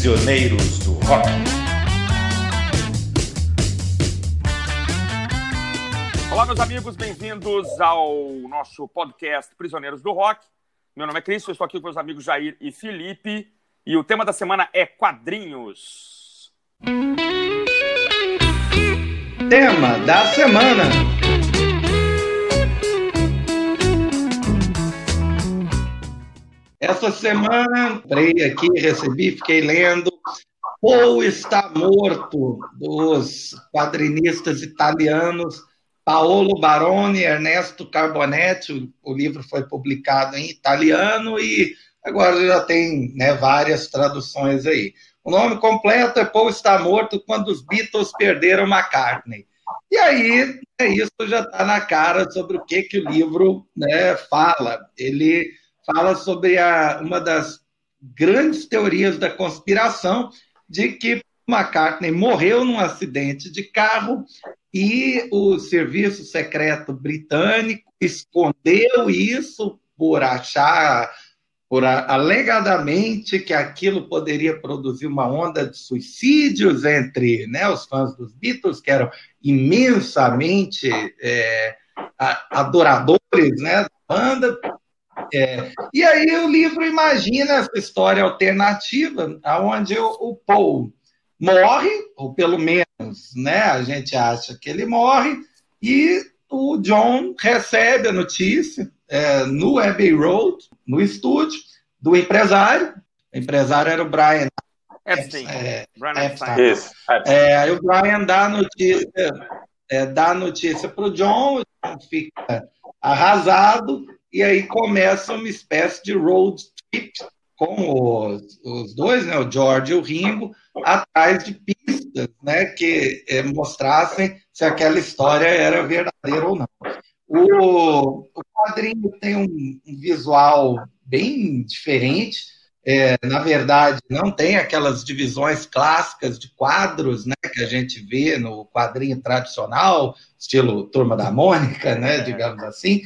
Prisioneiros do Rock. Olá, meus amigos, bem-vindos ao nosso podcast Prisioneiros do Rock. Meu nome é Cris, eu estou aqui com meus amigos Jair e Felipe e o tema da semana é quadrinhos. Tema da semana. Essa semana, entrei aqui, recebi, fiquei lendo Paul está morto, dos quadrinistas italianos Paolo Baroni e Ernesto Carbonetti. O livro foi publicado em italiano e agora já tem né, várias traduções aí. O nome completo é Paul está morto quando os Beatles perderam McCartney. E aí, é isso já está na cara sobre o que, que o livro né, fala. Ele fala sobre a, uma das grandes teorias da conspiração de que McCartney morreu num acidente de carro e o serviço secreto britânico escondeu isso por achar, por alegadamente que aquilo poderia produzir uma onda de suicídios entre né, os fãs dos Beatles, que eram imensamente é, adoradores né, da banda, é, e aí o livro imagina essa história alternativa, onde o, o, Paul morre, ou pelo menos né, a gente acha que ele morre, e o John recebe a notícia é, no Abbey Road, no estúdio, do empresário. O empresário era o Brian Epstein. É, Brian Epstein. É, aí o Brian dá a notícia, é, dá a notícia para o John, o John fica arrasado, e aí começa uma espécie de road trip com os, os dois, né, o George e o Ringo, atrás de pistas né, que é, mostrassem se aquela história era verdadeira ou não. O, o quadrinho tem um, um visual bem diferente. É, na verdade, não tem aquelas divisões clássicas de quadros né, que a gente vê no quadrinho tradicional, estilo Turma da Mônica, né, digamos assim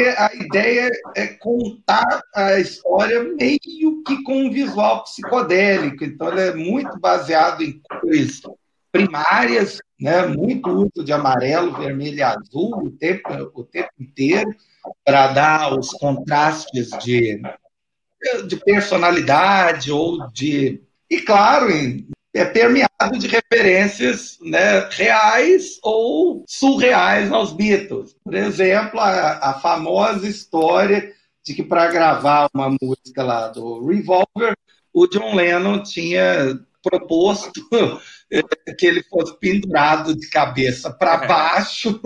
a ideia é contar a história meio que com um visual psicodélico. Então, ele é muito baseado em cores primárias, né? muito uso de amarelo, vermelho e azul o tempo, o tempo inteiro, para dar os contrastes de, de personalidade ou de. E, claro, em é permeado de referências né, reais ou surreais aos Beatles. Por exemplo, a, a famosa história de que para gravar uma música lá do Revolver, o John Lennon tinha proposto que ele fosse pendurado de cabeça para baixo,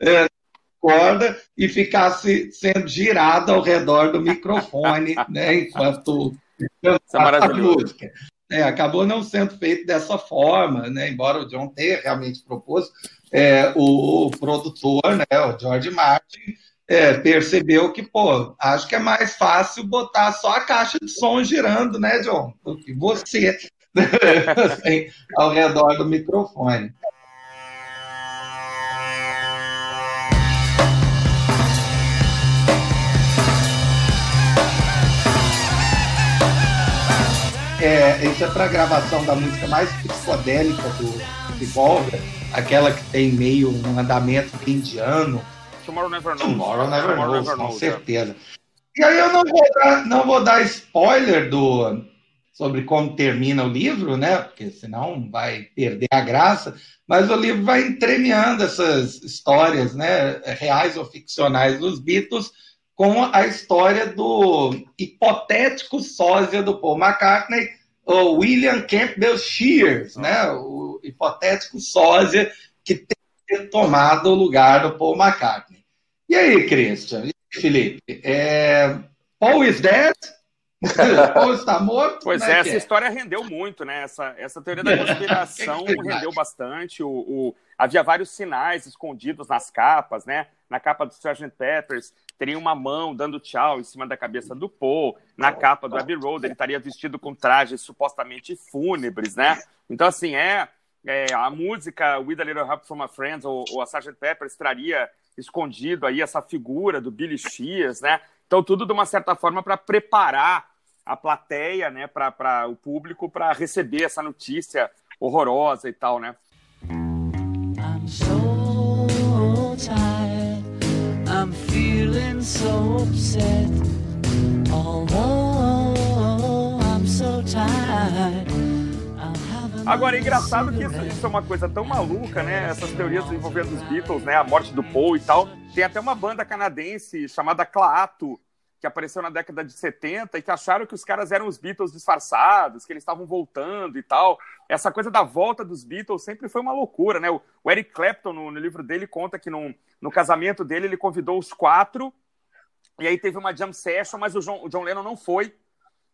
é, corda, e ficasse sendo girado ao redor do microfone, né, enquanto cantava a música. É, acabou não sendo feito dessa forma, né? embora o John tenha realmente proposto, é, o, o, produtor, né, o George Martin, é, percebeu que, pô, acho que é mais fácil botar só a caixa de som girando, né, John? Do que você assim, ao redor do microfone. É, isso é para gravação da música mais psicodélica do Revolver, aquela que tem meio um andamento indiano. Tomorrow Never Knows. Tomorrow Never, Tomorrow knows, never com knows, é. certeza. É. E aí eu não vou, dar, não vou dar spoiler do, sobre como termina o livro, né? Porque senão vai perder a graça. Mas o livro vai entremeando essas histórias, né? Reais ou ficcionais dos Beatles com a história do hipotético sósia do Paul McCartney, o William Campbell Shears, né? o hipotético sósia que tem tomado o lugar do Paul McCartney. E aí, Christian? E aí, Felipe? É... Paul is dead? Paul está morto? Pois é, é, essa é? história rendeu muito, né? Essa, essa teoria da conspiração rendeu bastante. O, o, havia vários sinais escondidos nas capas, né? Na capa do Sgt. Peppers teria uma mão dando tchau em cima da cabeça do Paul. Na capa do Abbey Road, ele estaria vestido com trajes supostamente fúnebres, né? Então, assim, é, é a música With a Little Help from My Friends ou, ou a Sgt. Pepper estaria escondido aí essa figura do Billy Shears, né? Então, tudo de uma certa forma para preparar a plateia, né, para o público, para receber essa notícia horrorosa e tal, né? I'm so upset, although I'm so tired. Agora, é engraçado que isso, isso, é uma coisa tão maluca, né? Essas teorias envolvendo os Beatles, né? A morte do Paul e tal. Tem até uma banda canadense chamada Claato, que apareceu na década de 70 e que acharam que os caras eram os Beatles disfarçados, que eles estavam voltando e tal. Essa coisa da volta dos Beatles sempre foi uma loucura, né? O, o Eric Clapton, no, no, livro dele, conta que no, no casamento dele ele convidou os quatro e aí teve uma jam session, mas o John, o John Lennon não foi.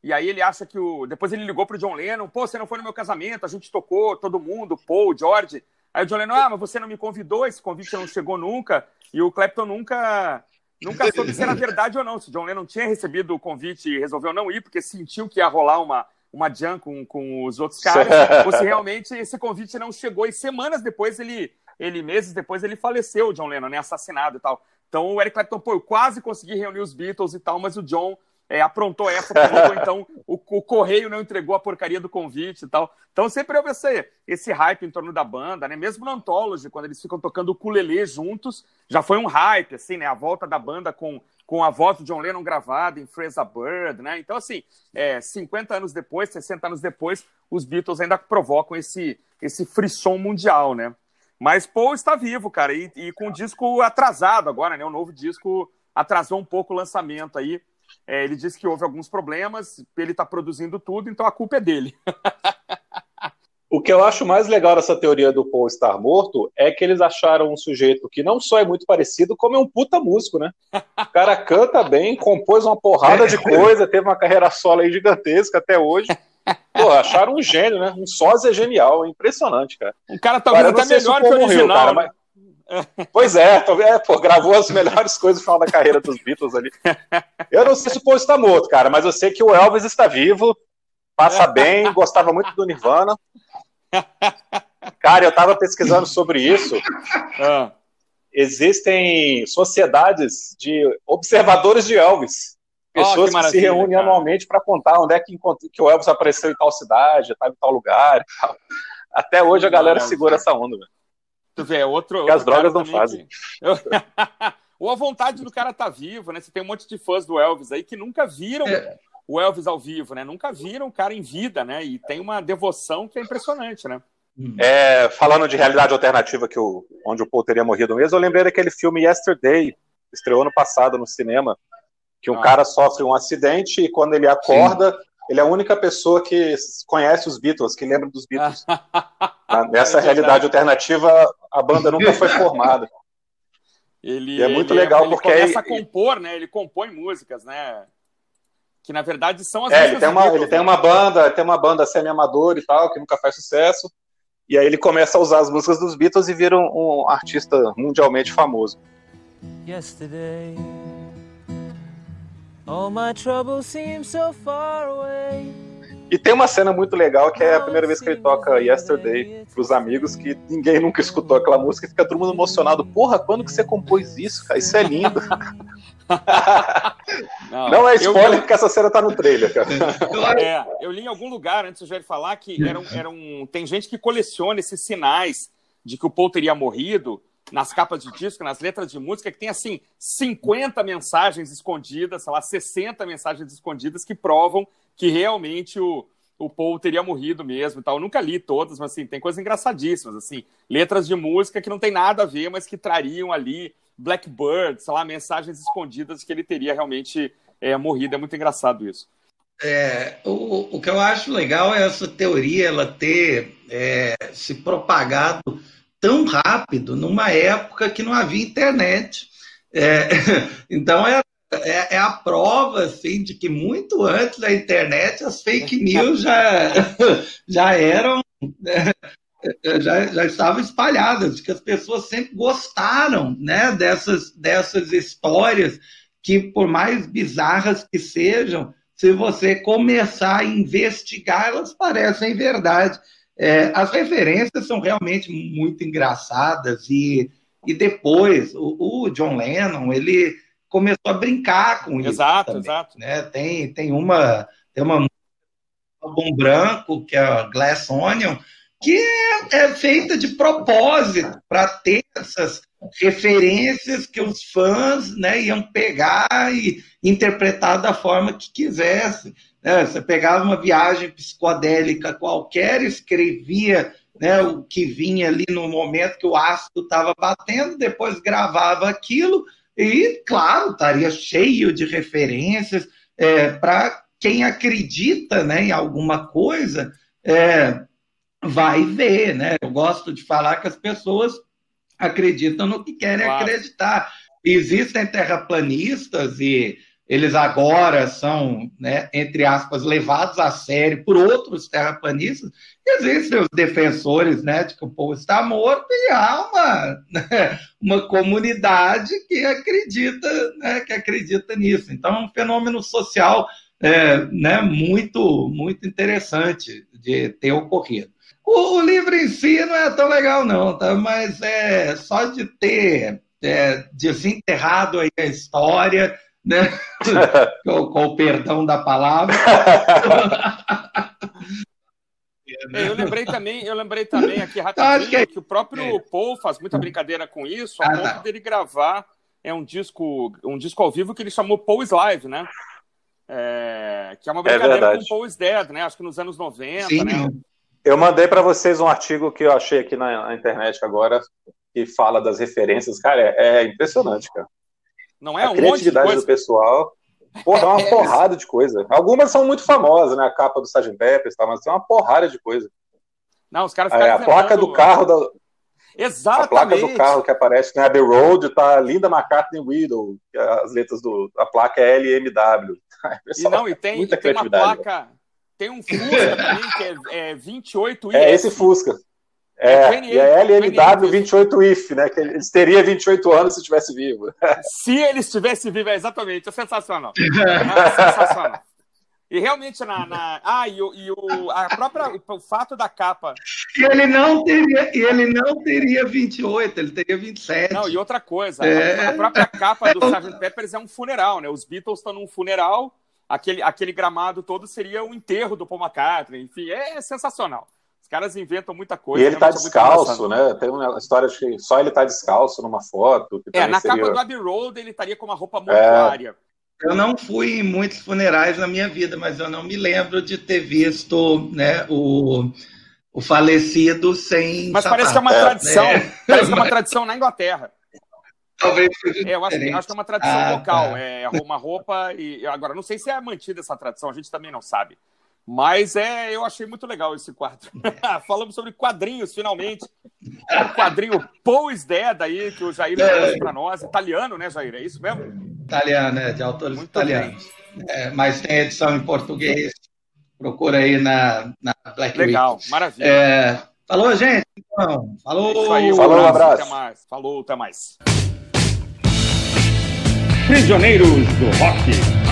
E aí ele acha que o. Depois ele ligou pro John Lennon, pô, você não foi no meu casamento, a gente tocou, todo mundo, Paul, George. Aí o John Lennon, ah, mas você não me convidou, esse convite não chegou nunca. E o Clapton nunca. Nunca soube se era verdade ou não. Se o John Lennon tinha recebido o convite e resolveu não ir, porque sentiu que ia rolar uma, uma jam com, com os outros caras, ou se realmente esse convite não chegou. E semanas depois ele, ele meses depois, ele faleceu, o John Lennon, né? Assassinado e tal. Então o Eric Clapton, pô, eu quase consegui reunir os Beatles e tal, mas o John é, aprontou essa comigo, então o, o, correio não entregou a porcaria do convite e tal. Então sempre houve esse, esse hype em torno da banda, né? Mesmo no Anthology, quando eles ficam tocando o ukulele juntos, já foi um hype, assim, né? A volta da banda com, com a voz do John Lennon gravada em Fraser Bird, né? Então, assim, é, 50 anos depois, 60 anos depois, os Beatles ainda provocam esse, esse frisson mundial, né? Mas Paul está vivo, cara, e, e com o disco atrasado agora, né? O novo disco atrasou um pouco o lançamento aí. É, ele disse que houve alguns problemas, ele está produzindo tudo, então a culpa é dele. o que eu acho mais legal dessa teoria do Paul estar morto é que eles acharam um sujeito que não só é muito parecido, como é um puta músico, né? O cara canta bem, compôs uma porrada de coisa, teve uma carreira solo aí gigantesca até hoje. Pô, acharam um gênio, né? Um sósia genial, impressionante, cara. O cara talvez até melhor que o original, morreu, cara, né? mas... Pois é, é pô, gravou as melhores coisas no final da carreira dos Beatles ali. Eu não sei se o Paul está morto, cara, mas eu sei que o Elvis está vivo, passa bem, gostava muito do Nirvana. Cara, eu estava pesquisando sobre isso. Ah. Existem sociedades de observadores de Elvis. Pessoas oh, que, que, se reúnem cara. anualmente para contar onde é que, que, o Elvis apareceu em tal cidade, em tal lugar e tal. Até hoje a galera segura essa onda, velho. Tu vê, é outro. Que as drogas não fazem. Que... Ou a vontade do cara tá vivo, né? Você tem um monte de fãs do Elvis aí que nunca viram é. o Elvis ao vivo, né? Nunca viram o cara em vida, né? E tem uma devoção que é impressionante, né? Hum. É, falando de realidade alternativa, que o, onde o Paul teria morrido mesmo, eu lembrei daquele filme Yesterday, estreou ano passado no cinema, que um ah. cara sofre um acidente e quando ele acorda, Sim. ele é a única pessoa que conhece os Beatles, que lembra dos Beatles. Ah, nessa é realidade alternativa, a banda nunca foi formada. Ele, e é muito ele, legal ele porque começa aí, a compor, né? Ele compõe músicas, né? Que na verdade são as é, ele tem uma Beatles, ele tem né? uma banda, tem uma banda semi-amador e tal que nunca faz sucesso. E aí ele começa a usar as músicas dos Beatles e vira um, um artista mundialmente famoso. Yesterday, all my troubles seem so far away. E tem uma cena muito legal que é a primeira vez que ele toca Yesterday pros amigos, que ninguém nunca escutou aquela música e fica todo mundo emocionado. Porra, quando que você compôs isso, cara? Isso é lindo. Não, não, é spoiler eu... porque essa cena tá no trailer, cara. É, eu li em algum lugar antes do Jair falar que eram, eram, tem gente que coleciona esses sinais de que o Paul teria morrido nas capas de disco, nas letras de música, que tem assim 50 mensagens escondidas, sei lá, 60 mensagens escondidas que provam que realmente o, o Paul teria morrido mesmo e tal. Eu nunca li todas, mas assim, tem coisas engraçadíssimas, assim, letras de música que não tem nada a ver, mas que trariam ali Blackbird, sei lá, mensagens escondidas que ele teria realmente é, morrido. É muito engraçado isso. É, o, o que eu acho legal é essa teoria ela ter é, se propagado tão rápido numa época que não havia internet. É, então é é, é, a prova assim, de que muito antes da internet as fake news já, já eram. Né, já, já estavam espalhadas, que as pessoas sempre gostaram né, dessas, dessas histórias que, por mais bizarras que sejam, se você começar a investigar, elas parecem verdade. É, as referências são realmente muito engraçadas e, e depois o, o John Lennon ele começou a brincar com isso. Exato, exato. Né? Tem, tem, uma, tem uma álbum branco, que é Glass Onion, que é, é feita de propósito para ter essas referências que os fãs né, iam pegar e interpretar da forma que quisessem. Né? Você pegava uma viagem psicodélica qualquer, escrevia né, o que vinha ali no momento que o ácido estava batendo, depois gravava aquilo e, claro, estaria cheio de referências é, para quem acredita né, em alguma coisa. É, vai ver, né? Eu gosto de falar que as pessoas acreditam no que querem claro. acreditar. Existem terraplanistas e eles agora são, né, entre aspas, levados a sério por outros terraplanistas. Existem os defensores né, de que o povo está morto e há uma, né, uma comunidade que acredita, né, que acredita nisso. Então, é um fenômeno social é, né, muito, muito interessante de ter ocorrido. O, o, livro em si não é tão legal, não, tá? Mas é só de ter é, desenterrado aí a história, né? com, com, o perdão da palavra. É, eu lembrei também, eu lembrei também aqui rapidinho que, é... que, o próprio é. Paul faz muita brincadeira com isso, a ah, ponto dele gravar é um disco, um disco ao vivo que ele chamou Paul's Live, né? É, que é uma brincadeira é com Paul's Dead, né? Acho que nos anos 90, Sim. né? Eu mandei para vocês um artigo que eu achei aqui na, na, internet agora, que fala das referências. Cara, é, é impressionante, cara. Não é a um criatividade do pessoal. Porra, é uma é porrada de coisa. Algumas são muito famosas, né? A capa do Sgt. Peppers, tá, mas tem uma porrada de coisa. Não, os caras é, A placa do carro da... Exatamente. A placa do carro que aparece na né? Abbey Road tá Linda McCartney Widow. As letras do. A placa é LMW. e não, e tem, muita e tem uma placa. Tem um Fusca também, que é, é 28 É esse Fusca. É, é e é LMW 28 IF, né? Que eles teriam 28 anos se estivesse vivo. Se ele estivesse vivo, é exatamente. É sensacional. É sensacional. E realmente na. na ah, e, o, e o, a própria, o fato da capa. E ele não teria, ele não teria 28, ele teria 27. Não, e outra coisa, é... a, própria capa do Sgt. Peppers é um funeral, né? Os Beatles estão num funeral aquele, aquele gramado todo seria o enterro do Paul McCartney. Enfim, é sensacional. Os caras inventam muita coisa. E ele tá descalço, né? Tem uma história de que só ele tá descalço numa foto. é, na seria... capa do Abbey Road ele estaria com uma roupa mortuária. É... Eu não fui em muitos funerais na minha vida, mas eu não me lembro de ter visto né, o, o falecido sem. Mas sapato. parece que é uma tradição. É. Parece que é uma tradição na Inglaterra. Talvez seja é, eu acho, acho, que é uma tradição ah, local. Tá. É uma roupa e agora não sei se é mantida essa tradição, a gente também não sabe. Mas é, eu achei muito legal esse quadro. Falamos sobre quadrinhos, finalmente. O quadrinho Paul is Dead aí, que o Jair é. trouxe para nós. Italiano, né, Jair? É isso mesmo? Italiano, é, de autores muito italianos. É, mas tem edição em português. Procura aí na, na Black Legal, Week. maravilha. É, falou, gente? Então, falou. Aí, um falou, um abraço. Até mais. Falou, até mais. Prisioneiros do Rock.